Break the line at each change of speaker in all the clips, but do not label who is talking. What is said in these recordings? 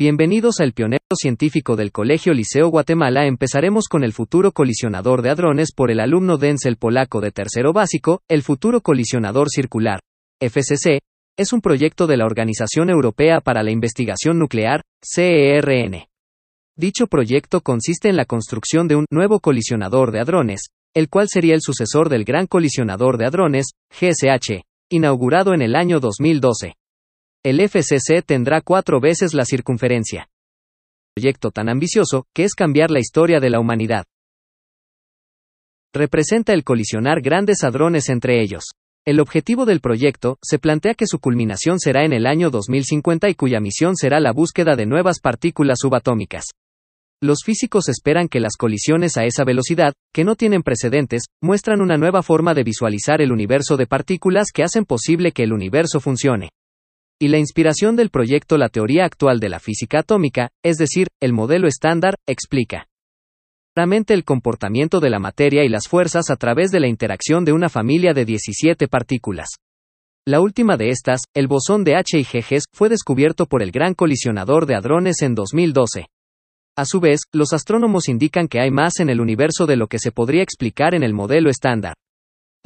Bienvenidos al pionero científico del Colegio Liceo Guatemala. Empezaremos con el futuro colisionador de hadrones por el alumno Denzel Polaco de tercero básico, el futuro colisionador circular, FCC, es un proyecto de la Organización Europea para la Investigación Nuclear, CERN. Dicho proyecto consiste en la construcción de un nuevo colisionador de hadrones, el cual sería el sucesor del Gran Colisionador de Hadrones, GSH, inaugurado en el año 2012. El FCC tendrá cuatro veces la circunferencia. Proyecto tan ambicioso, que es cambiar la historia de la humanidad. Representa el colisionar grandes hadrones entre ellos. El objetivo del proyecto se plantea que su culminación será en el año 2050 y cuya misión será la búsqueda de nuevas partículas subatómicas. Los físicos esperan que las colisiones a esa velocidad, que no tienen precedentes, muestran una nueva forma de visualizar el universo de partículas que hacen posible que el universo funcione. Y la inspiración del proyecto La teoría actual de la física atómica, es decir, el modelo estándar, explica claramente el comportamiento de la materia y las fuerzas a través de la interacción de una familia de 17 partículas. La última de estas, el bosón de H y G fue descubierto por el Gran Colisionador de Hadrones en 2012. A su vez, los astrónomos indican que hay más en el universo de lo que se podría explicar en el modelo estándar.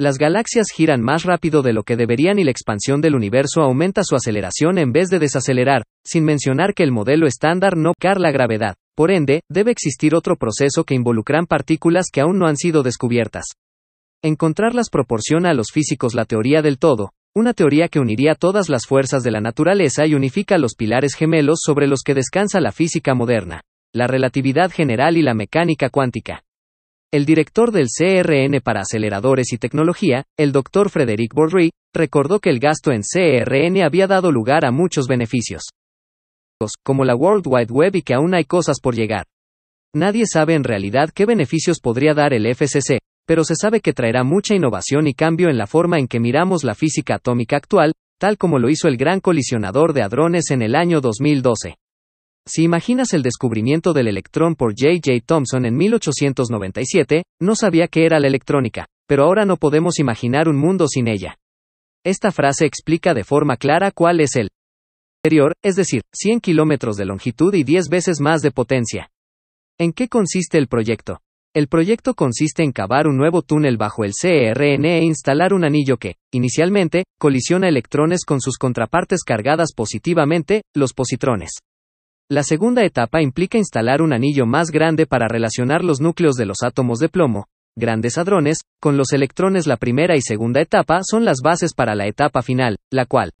Las galaxias giran más rápido de lo que deberían y la expansión del universo aumenta su aceleración en vez de desacelerar, sin mencionar que el modelo estándar no car la gravedad. Por ende, debe existir otro proceso que involucran partículas que aún no han sido descubiertas. Encontrarlas proporciona a los físicos la teoría del todo, una teoría que uniría todas las fuerzas de la naturaleza y unifica los pilares gemelos sobre los que descansa la física moderna, la relatividad general y la mecánica cuántica. El director del CRN para aceleradores y tecnología, el Dr. Frederick Bordry, recordó que el gasto en CRN había dado lugar a muchos beneficios, como la World Wide Web y que aún hay cosas por llegar. Nadie sabe en realidad qué beneficios podría dar el FCC, pero se sabe que traerá mucha innovación y cambio en la forma en que miramos la física atómica actual, tal como lo hizo el gran colisionador de hadrones en el año 2012. Si imaginas el descubrimiento del electrón por J. J. Thomson en 1897, no sabía qué era la electrónica, pero ahora no podemos imaginar un mundo sin ella. Esta frase explica de forma clara cuál es el exterior, es decir, 100 kilómetros de longitud y 10 veces más de potencia. ¿En qué consiste el proyecto? El proyecto consiste en cavar un nuevo túnel bajo el CERN e instalar un anillo que, inicialmente, colisiona electrones con sus contrapartes cargadas positivamente, los positrones. La segunda etapa implica instalar un anillo más grande para relacionar los núcleos de los átomos de plomo, grandes hadrones, con los electrones. La primera y segunda etapa son las bases para la etapa final, la cual